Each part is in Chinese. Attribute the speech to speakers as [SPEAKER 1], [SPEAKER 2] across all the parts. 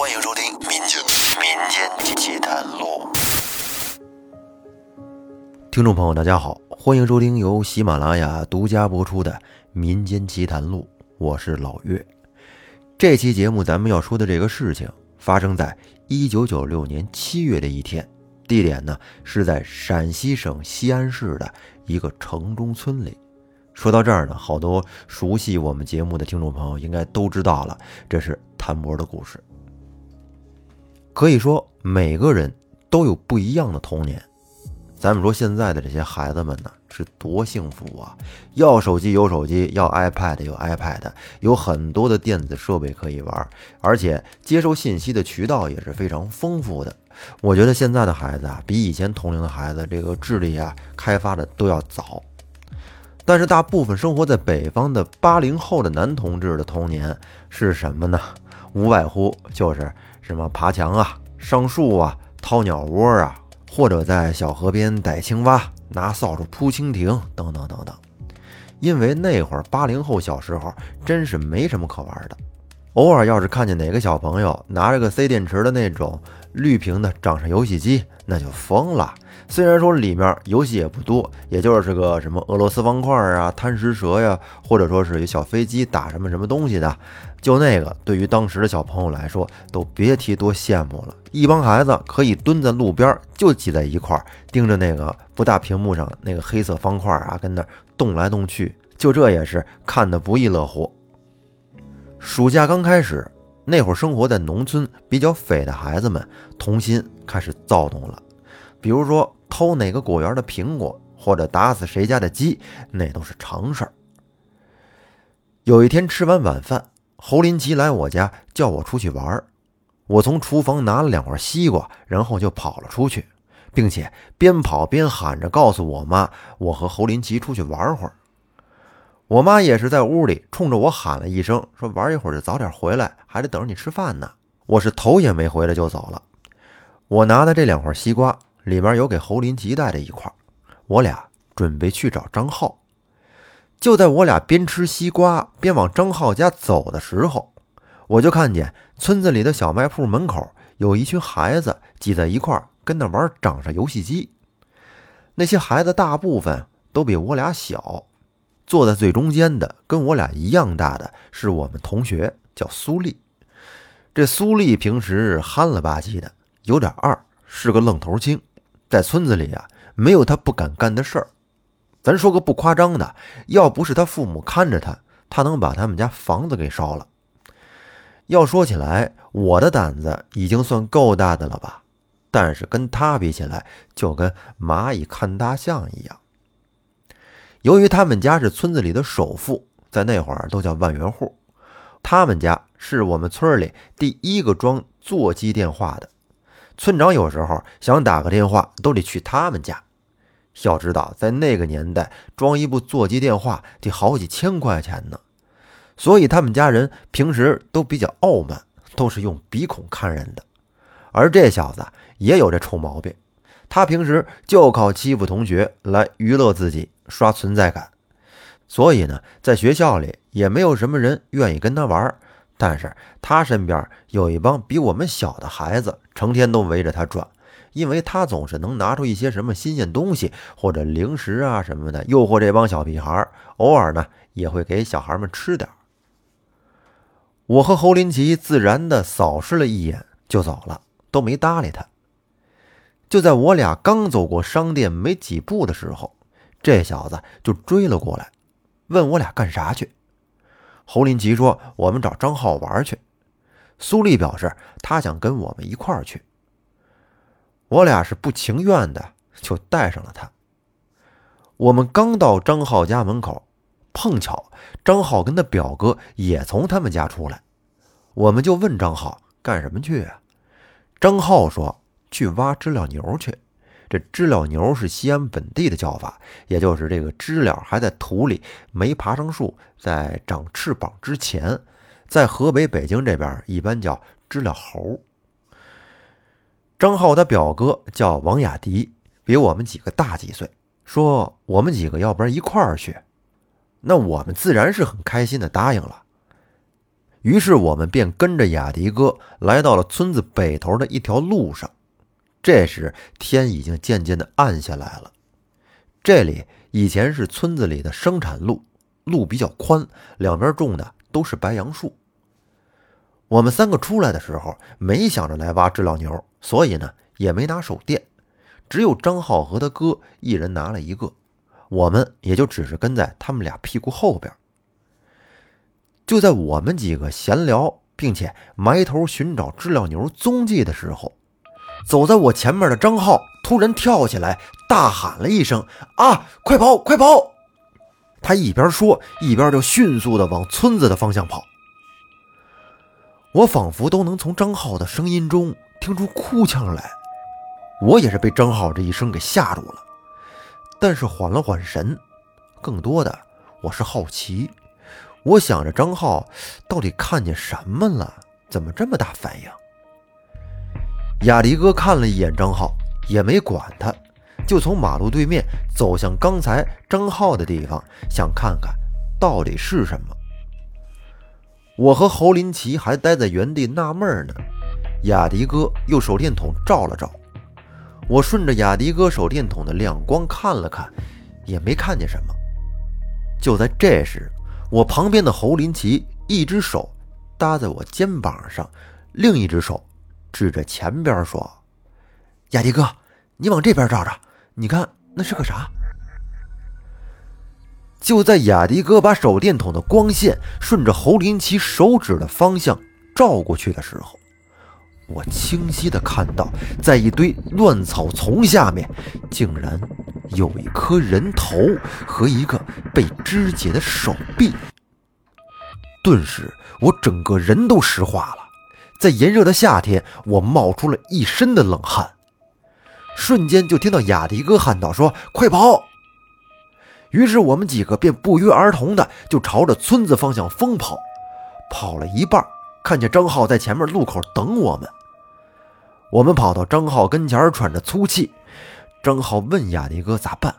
[SPEAKER 1] 欢迎收听《民间民间奇谈录》。听众朋友，大家好，欢迎收听由喜马拉雅独家播出的《民间奇谈录》，我是老岳。这期节目咱们要说的这个事情，发生在一九九六年七月的一天，地点呢是在陕西省西安市的一个城中村里。说到这儿呢，好多熟悉我们节目的听众朋友应该都知道了，这是谭博的故事。可以说，每个人都有不一样的童年。咱们说现在的这些孩子们呢，是多幸福啊！要手机有手机，要 iPad 有 iPad，有很多的电子设备可以玩，而且接受信息的渠道也是非常丰富的。我觉得现在的孩子啊，比以前同龄的孩子这个智力啊开发的都要早。但是大部分生活在北方的八零后的男同志的童年是什么呢？无外乎就是什么爬墙啊、上树啊、掏鸟窝啊，或者在小河边逮青蛙、拿扫帚扑蜻蜓等等等等。因为那会儿八零后小时候真是没什么可玩的，偶尔要是看见哪个小朋友拿着个塞电池的那种绿屏的掌上游戏机，那就疯了。虽然说里面游戏也不多，也就是个什么俄罗斯方块啊、贪食蛇呀，或者说是有小飞机打什么什么东西的，就那个对于当时的小朋友来说，都别提多羡慕了。一帮孩子可以蹲在路边，就挤在一块儿，盯着那个不大屏幕上那个黑色方块啊，跟那动来动去，就这也是看得不亦乐乎。暑假刚开始，那会儿生活在农村比较匪的孩子们，童心开始躁动了，比如说。偷哪个果园的苹果，或者打死谁家的鸡，那都是常事儿。有一天吃完晚饭，侯林奇来我家叫我出去玩我从厨房拿了两块西瓜，然后就跑了出去，并且边跑边喊着告诉我妈，我和侯林奇出去玩会儿。我妈也是在屋里冲着我喊了一声，说玩一会儿就早点回来，还得等着你吃饭呢。我是头也没回来就走了。我拿的这两块西瓜。里边有给侯林吉带的一块，我俩准备去找张浩。就在我俩边吃西瓜边往张浩家走的时候，我就看见村子里的小卖铺门口有一群孩子挤在一块，跟那玩掌上游戏机。那些孩子大部分都比我俩小，坐在最中间的跟我俩一样大的是我们同学，叫苏丽。这苏丽平时憨了吧唧的，有点二，是个愣头青。在村子里啊，没有他不敢干的事儿。咱说个不夸张的，要不是他父母看着他，他能把他们家房子给烧了。要说起来，我的胆子已经算够大的了吧？但是跟他比起来，就跟蚂蚁看大象一样。由于他们家是村子里的首富，在那会儿都叫万元户。他们家是我们村里第一个装座机电话的。村长有时候想打个电话，都得去他们家。要知道，在那个年代，装一部座机电话得好几千块钱呢。所以他们家人平时都比较傲慢，都是用鼻孔看人的。而这小子也有这臭毛病，他平时就靠欺负同学来娱乐自己，刷存在感。所以呢，在学校里也没有什么人愿意跟他玩。但是他身边有一帮比我们小的孩子，成天都围着他转，因为他总是能拿出一些什么新鲜东西或者零食啊什么的，诱惑这帮小屁孩。偶尔呢，也会给小孩们吃点。我和侯林奇自然的扫视了一眼就走了，都没搭理他。就在我俩刚走过商店没几步的时候，这小子就追了过来，问我俩干啥去。侯林奇说：“我们找张浩玩去。”苏丽表示他想跟我们一块儿去。我俩是不情愿的，就带上了他。我们刚到张浩家门口，碰巧张浩跟他表哥也从他们家出来，我们就问张浩干什么去啊？张浩说：“去挖知了牛去。”这知了牛是西安本地的叫法，也就是这个知了还在土里没爬上树，在长翅膀之前，在河北、北京这边一般叫知了猴。张浩的表哥叫王雅迪，比我们几个大几岁，说我们几个要不然一块儿去，那我们自然是很开心的答应了。于是我们便跟着雅迪哥来到了村子北头的一条路上。这时天已经渐渐的暗下来了。这里以前是村子里的生产路，路比较宽，两边种的都是白杨树。我们三个出来的时候，没想着来挖知了牛，所以呢也没拿手电，只有张浩和他哥一人拿了一个，我们也就只是跟在他们俩屁股后边。就在我们几个闲聊，并且埋头寻找知了牛踪迹的时候，走在我前面的张浩突然跳起来，大喊了一声：“啊，快跑，快跑！”他一边说，一边就迅速的往村子的方向跑。我仿佛都能从张浩的声音中听出哭腔来，我也是被张浩这一声给吓住了，但是缓了缓神，更多的我是好奇。我想着张浩到底看见什么了？怎么这么大反应？雅迪哥看了一眼张浩，也没管他，就从马路对面走向刚才张浩的地方，想看看到底是什么。我和侯林奇还待在原地纳闷呢，雅迪哥用手电筒照了照，我顺着雅迪哥手电筒的亮光看了看，也没看见什么。就在这时。我旁边的侯林奇一只手搭在我肩膀上，另一只手指着前边说：“雅迪哥，你往这边照照，你看那是个啥？”就在雅迪哥把手电筒的光线顺着侯林奇手指的方向照过去的时候，我清晰的看到，在一堆乱草丛下面，竟然。有一颗人头和一个被肢解的手臂，顿时我整个人都石化了。在炎热的夏天，我冒出了一身的冷汗，瞬间就听到雅迪哥喊道：“说快跑！”于是我们几个便不约而同的就朝着村子方向疯跑。跑了一半，看见张浩在前面路口等我们。我们跑到张浩跟前，喘着粗气。张浩问雅迪哥咋办？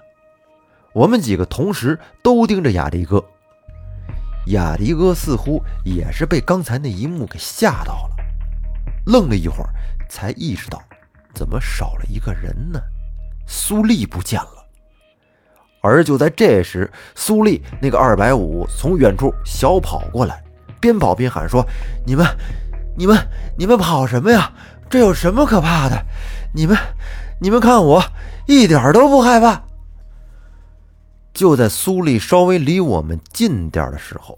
[SPEAKER 1] 我们几个同时都盯着雅迪哥。雅迪哥似乎也是被刚才那一幕给吓到了，愣了一会儿，才意识到怎么少了一个人呢？苏丽不见了。而就在这时，苏丽那个二百五从远处小跑过来，边跑边喊说：“你们，你们，你们跑什么呀？这有什么可怕的？你们，你们看我。”一点都不害怕。就在苏丽稍微离我们近点的时候，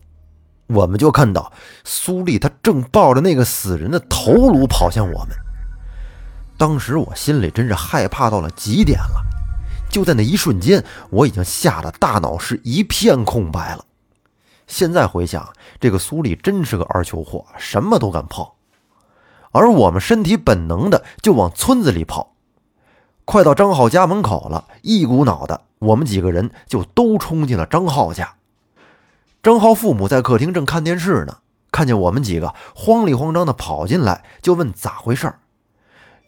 [SPEAKER 1] 我们就看到苏丽她正抱着那个死人的头颅跑向我们。当时我心里真是害怕到了极点了。就在那一瞬间，我已经吓得大脑是一片空白了。现在回想，这个苏丽真是个二球货，什么都敢碰。而我们身体本能的就往村子里跑。快到张浩家门口了，一股脑的，我们几个人就都冲进了张浩家。张浩父母在客厅正看电视呢，看见我们几个慌里慌张的跑进来，就问咋回事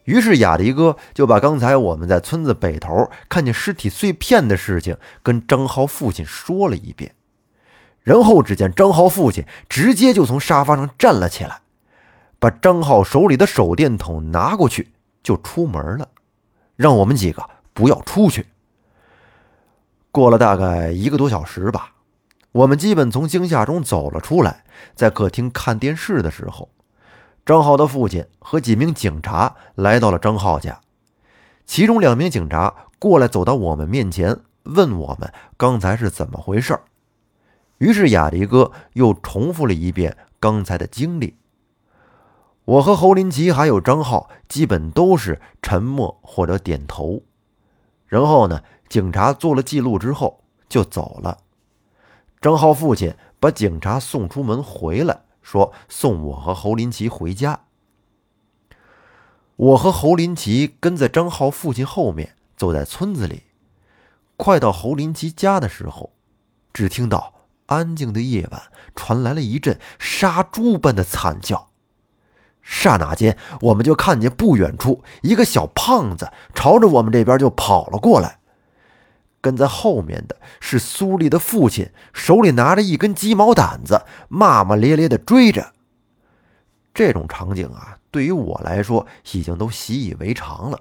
[SPEAKER 1] 于是雅迪哥就把刚才我们在村子北头看见尸体碎片的事情跟张浩父亲说了一遍。然后只见张浩父亲直接就从沙发上站了起来，把张浩手里的手电筒拿过去，就出门了。让我们几个不要出去。过了大概一个多小时吧，我们基本从惊吓中走了出来，在客厅看电视的时候，张浩的父亲和几名警察来到了张浩家。其中两名警察过来走到我们面前，问我们刚才是怎么回事于是雅迪哥又重复了一遍刚才的经历。我和侯林奇还有张浩，基本都是沉默或者点头。然后呢，警察做了记录之后就走了。张浩父亲把警察送出门，回来说送我和侯林奇回家。我和侯林奇跟在张浩父亲后面走在村子里。快到侯林奇家的时候，只听到安静的夜晚传来了一阵杀猪般的惨叫。刹那间，我们就看见不远处一个小胖子朝着我们这边就跑了过来。跟在后面的是苏丽的父亲，手里拿着一根鸡毛掸子，骂骂咧咧的追着。这种场景啊，对于我来说已经都习以为常了。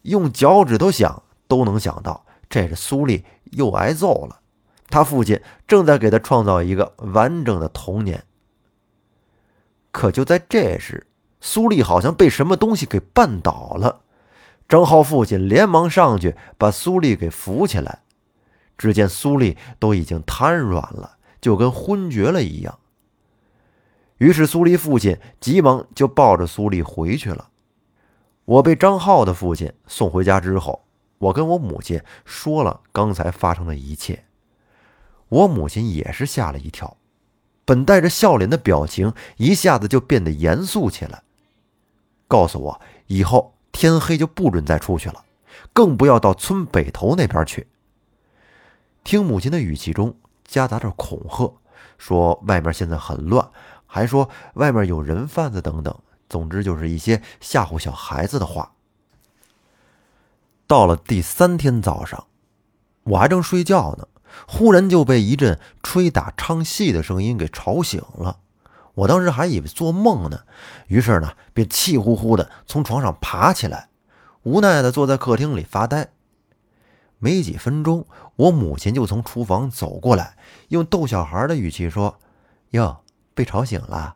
[SPEAKER 1] 用脚趾头想都能想到，这是苏丽又挨揍了。他父亲正在给他创造一个完整的童年。可就在这时，苏丽好像被什么东西给绊倒了。张浩父亲连忙上去把苏丽给扶起来，只见苏丽都已经瘫软了，就跟昏厥了一样。于是苏丽父亲急忙就抱着苏丽回去了。我被张浩的父亲送回家之后，我跟我母亲说了刚才发生的一切。我母亲也是吓了一跳，本带着笑脸的表情一下子就变得严肃起来，告诉我以后天黑就不准再出去了，更不要到村北头那边去。听母亲的语气中夹杂着恐吓，说外面现在很乱。还说外面有人贩子等等，总之就是一些吓唬小孩子的话。到了第三天早上，我还正睡觉呢，忽然就被一阵吹打唱戏的声音给吵醒了。我当时还以为做梦呢，于是呢便气呼呼的从床上爬起来，无奈的坐在客厅里发呆。没几分钟，我母亲就从厨房走过来，用逗小孩的语气说：“哟。”被吵醒了，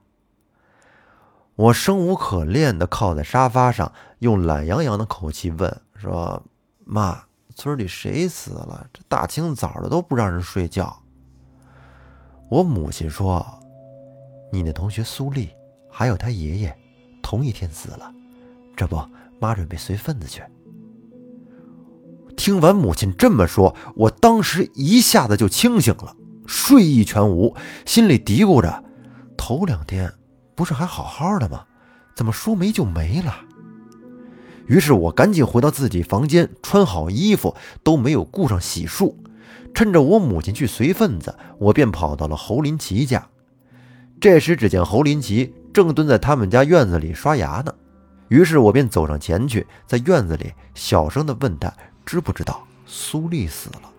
[SPEAKER 1] 我生无可恋的靠在沙发上，用懒洋洋的口气问：“说妈，村里谁死了？这大清早的都不让人睡觉。”我母亲说：“你那同学苏丽，还有他爷爷，同一天死了。这不，妈准备随份子去。”听完母亲这么说，我当时一下子就清醒了，睡意全无，心里嘀咕着。头两天不是还好好的吗？怎么说没就没了？于是我赶紧回到自己房间，穿好衣服，都没有顾上洗漱。趁着我母亲去随份子，我便跑到了侯林奇家。这时，只见侯林奇正蹲在他们家院子里刷牙呢。于是我便走上前去，在院子里小声地问他知不知道苏丽死了。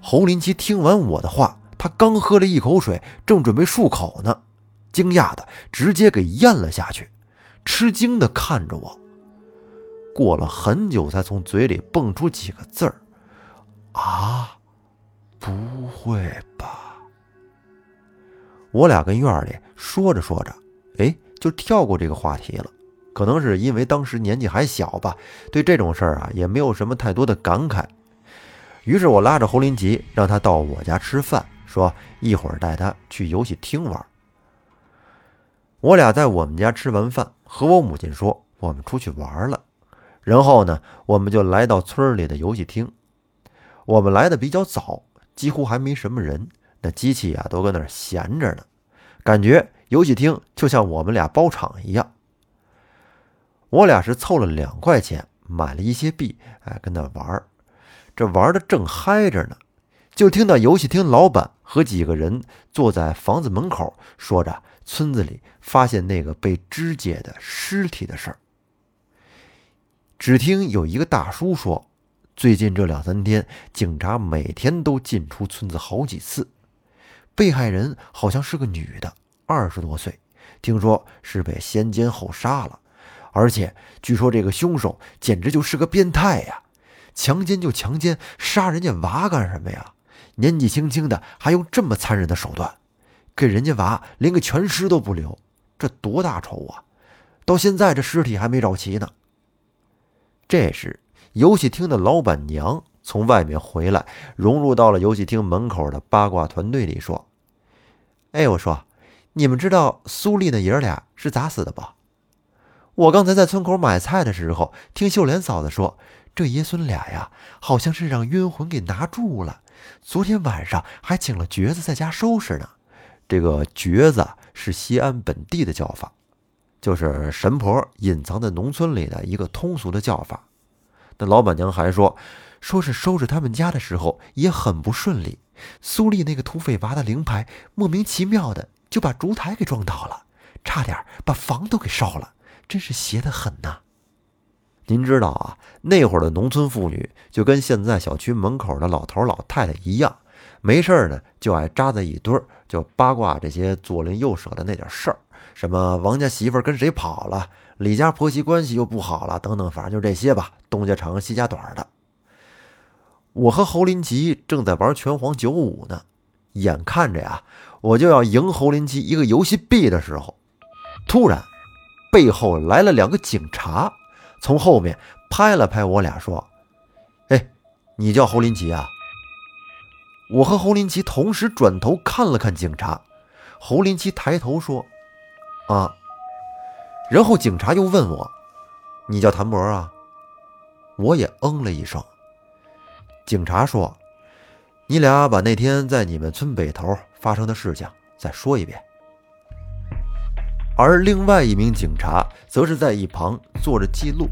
[SPEAKER 1] 侯林奇听完我的话。他刚喝了一口水，正准备漱口呢，惊讶的直接给咽了下去，吃惊的看着我。过了很久，才从嘴里蹦出几个字儿：“啊，不会吧？”我俩跟院里说着说着，哎，就跳过这个话题了。可能是因为当时年纪还小吧，对这种事儿啊也没有什么太多的感慨。于是我拉着侯林吉，让他到我家吃饭。说一会儿带他去游戏厅玩。我俩在我们家吃完饭，和我母亲说我们出去玩了。然后呢，我们就来到村里的游戏厅。我们来的比较早，几乎还没什么人，那机器啊都搁那儿闲着呢，感觉游戏厅就像我们俩包场一样。我俩是凑了两块钱买了一些币，哎，跟那玩这玩的正嗨着呢。就听到游戏厅老板和几个人坐在房子门口，说着村子里发现那个被肢解的尸体的事儿。只听有一个大叔说，最近这两三天，警察每天都进出村子好几次。被害人好像是个女的，二十多岁，听说是被先奸后杀了，而且据说这个凶手简直就是个变态呀！强奸就强奸，杀人家娃干什么呀？年纪轻轻的，还用这么残忍的手段，给人家娃连个全尸都不留，这多大仇啊！到现在这尸体还没找齐呢。这时，游戏厅的老板娘从外面回来，融入到了游戏厅门口的八卦团队里，说：“哎，我说，你们知道苏丽那爷俩是咋死的不？我刚才在村口买菜的时候，听秀莲嫂子说，这爷孙俩呀，好像是让冤魂给拿住了。”昨天晚上还请了橛子在家收拾呢。这个橛子是西安本地的叫法，就是神婆隐藏在农村里的一个通俗的叫法。那老板娘还说，说是收拾他们家的时候也很不顺利。苏丽那个土匪娃的灵牌莫名其妙的就把烛台给撞倒了，差点把房都给烧了，真是邪得很呐。您知道啊，那会儿的农村妇女就跟现在小区门口的老头老太太一样，没事呢就爱扎在一堆儿，就八卦这些左邻右舍的那点事儿，什么王家媳妇跟谁跑了，李家婆媳关系又不好了，等等，反正就这些吧，东家长西家短的。我和侯林奇正在玩拳皇九五呢，眼看着呀，我就要赢侯林奇一个游戏币的时候，突然背后来了两个警察，从后面拍了拍我俩，说：“哎，你叫侯林奇啊？”我和侯林奇同时转头看了看警察，侯林奇抬头说：“啊。”然后警察又问我：“你叫谭博啊？”我也嗯了一声。警察说：“你俩把那天在你们村北头发生的事情再说一遍。”而另外一名警察则是在一旁做着记录。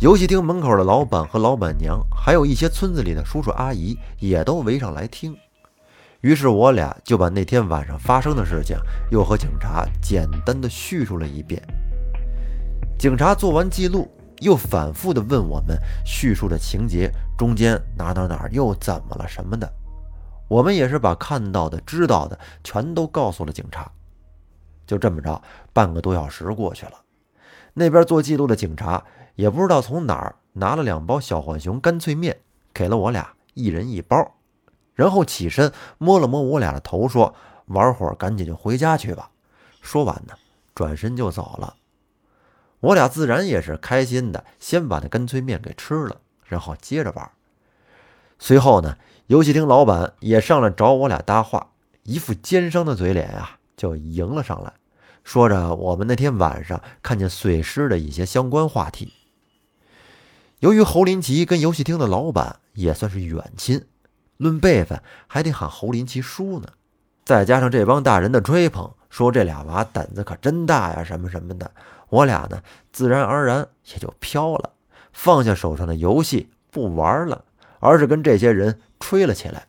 [SPEAKER 1] 游戏厅门口的老板和老板娘，还有一些村子里的叔叔阿姨，也都围上来听。于是我俩就把那天晚上发生的事情又和警察简单的叙述了一遍。警察做完记录。又反复地问我们叙述的情节中间哪哪哪又怎么了什么的，我们也是把看到的、知道的全都告诉了警察。就这么着，半个多小时过去了，那边做记录的警察也不知道从哪儿拿了两包小浣熊干脆面，给了我俩一人一包，然后起身摸了摸我俩的头，说：“玩会儿赶紧就回家去吧。”说完呢，转身就走了。我俩自然也是开心的，先把那干脆面给吃了，然后接着玩。随后呢，游戏厅老板也上来找我俩搭话，一副奸商的嘴脸啊，就迎了上来，说着我们那天晚上看见碎尸的一些相关话题。由于侯林奇跟游戏厅的老板也算是远亲，论辈分还得喊侯林奇叔呢，再加上这帮大人的吹捧，说这俩娃胆子可真大呀，什么什么的。我俩呢，自然而然也就飘了，放下手上的游戏不玩了，而是跟这些人吹了起来。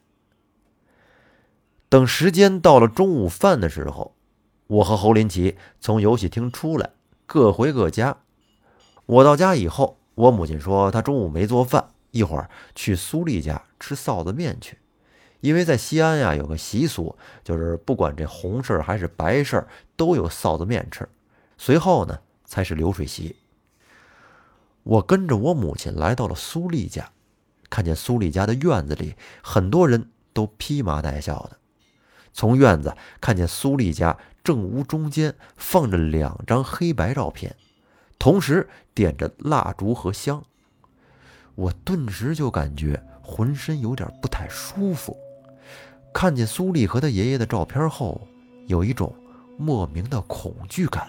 [SPEAKER 1] 等时间到了中午饭的时候，我和侯林奇从游戏厅出来，各回各家。我到家以后，我母亲说她中午没做饭，一会儿去苏丽家吃臊子面去，因为在西安呀有个习俗，就是不管这红事儿还是白事儿都有臊子面吃。随后呢。才是流水席。我跟着我母亲来到了苏丽家，看见苏丽家的院子里很多人都披麻戴孝的。从院子看见苏丽家正屋中间放着两张黑白照片，同时点着蜡烛和香。我顿时就感觉浑身有点不太舒服。看见苏丽和他爷爷的照片后，有一种莫名的恐惧感。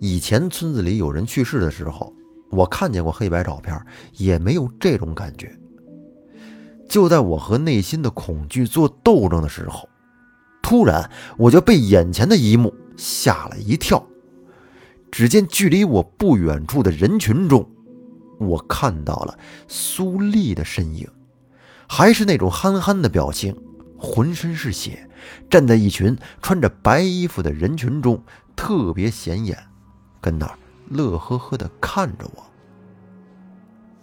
[SPEAKER 1] 以前村子里有人去世的时候，我看见过黑白照片，也没有这种感觉。就在我和内心的恐惧做斗争的时候，突然我就被眼前的一幕吓了一跳。只见距离我不远处的人群中，我看到了苏丽的身影，还是那种憨憨的表情，浑身是血，站在一群穿着白衣服的人群中，特别显眼。跟那儿乐呵呵的看着我。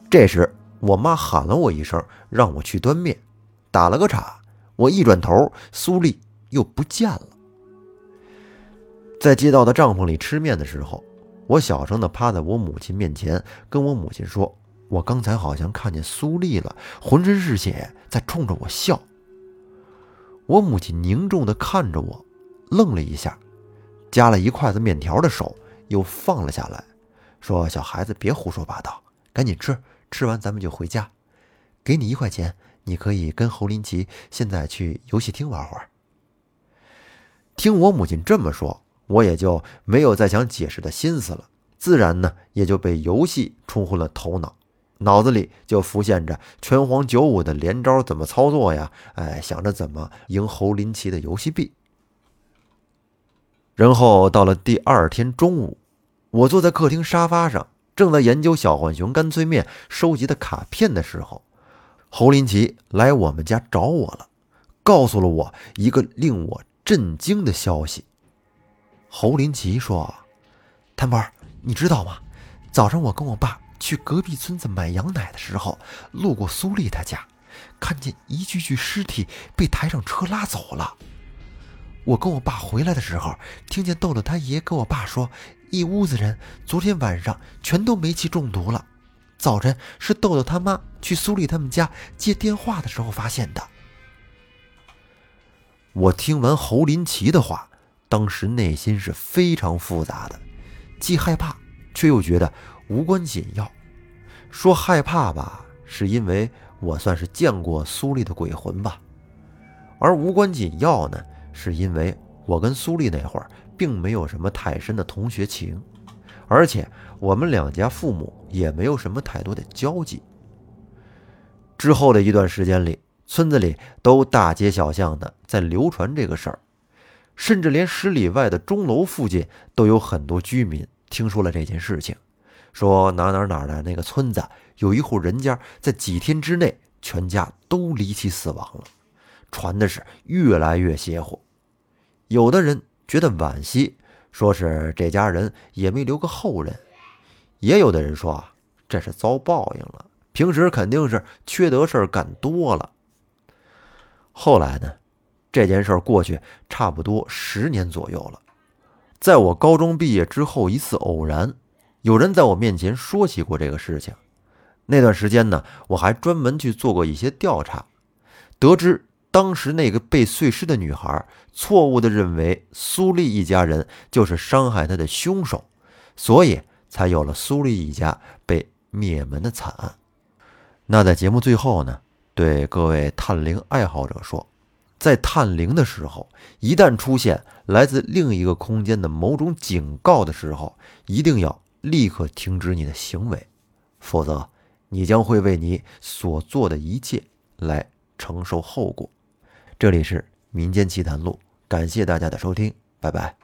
[SPEAKER 1] 这时，我妈喊了我一声，让我去端面，打了个岔。我一转头，苏丽又不见了。在街道的帐篷里吃面的时候，我小声的趴在我母亲面前，跟我母亲说：“我刚才好像看见苏丽了，浑身是血，在冲着我笑。”我母亲凝重的看着我，愣了一下，夹了一筷子面条的手。又放了下来，说：“小孩子别胡说八道，赶紧吃，吃完咱们就回家。给你一块钱，你可以跟侯林奇现在去游戏厅玩会儿。”听我母亲这么说，我也就没有再想解释的心思了，自然呢也就被游戏冲昏了头脑，脑子里就浮现着拳皇九五的连招怎么操作呀？哎，想着怎么赢侯林奇的游戏币。然后到了第二天中午。我坐在客厅沙发上，正在研究小浣熊干脆面收集的卡片的时候，侯林奇来我们家找我了，告诉了我一个令我震惊的消息。侯林奇说：“谭博，你知道吗？早上我跟我爸去隔壁村子买羊奶的时候，路过苏丽他家，看见一具具尸体被抬上车拉走了。我跟我爸回来的时候，听见豆豆他爷跟我爸说，一屋子人昨天晚上全都煤气中毒了。早晨是豆豆他妈去苏丽他们家接电话的时候发现的。我听完侯林奇的话，当时内心是非常复杂的，既害怕，却又觉得无关紧要。说害怕吧，是因为我算是见过苏丽的鬼魂吧；而无关紧要呢，是因为我跟苏丽那会儿并没有什么太深的同学情，而且我们两家父母也没有什么太多的交集。之后的一段时间里，村子里都大街小巷的在流传这个事儿，甚至连十里外的钟楼附近都有很多居民听说了这件事情，说哪哪哪的那个村子有一户人家在几天之内全家都离奇死亡了，传的是越来越邪乎。有的人觉得惋惜，说是这家人也没留个后人；也有的人说啊，这是遭报应了，平时肯定是缺德事儿干多了。后来呢，这件事过去差不多十年左右了。在我高中毕业之后，一次偶然，有人在我面前说起过这个事情。那段时间呢，我还专门去做过一些调查，得知当时那个被碎尸的女孩错误的认为苏丽一家人就是伤害她的凶手，所以才有了苏丽一家被灭门的惨案。那在节目最后呢？对各位探灵爱好者说，在探灵的时候，一旦出现来自另一个空间的某种警告的时候，一定要立刻停止你的行为，否则你将会为你所做的一切来承受后果。这里是民间奇谈录，感谢大家的收听，拜拜。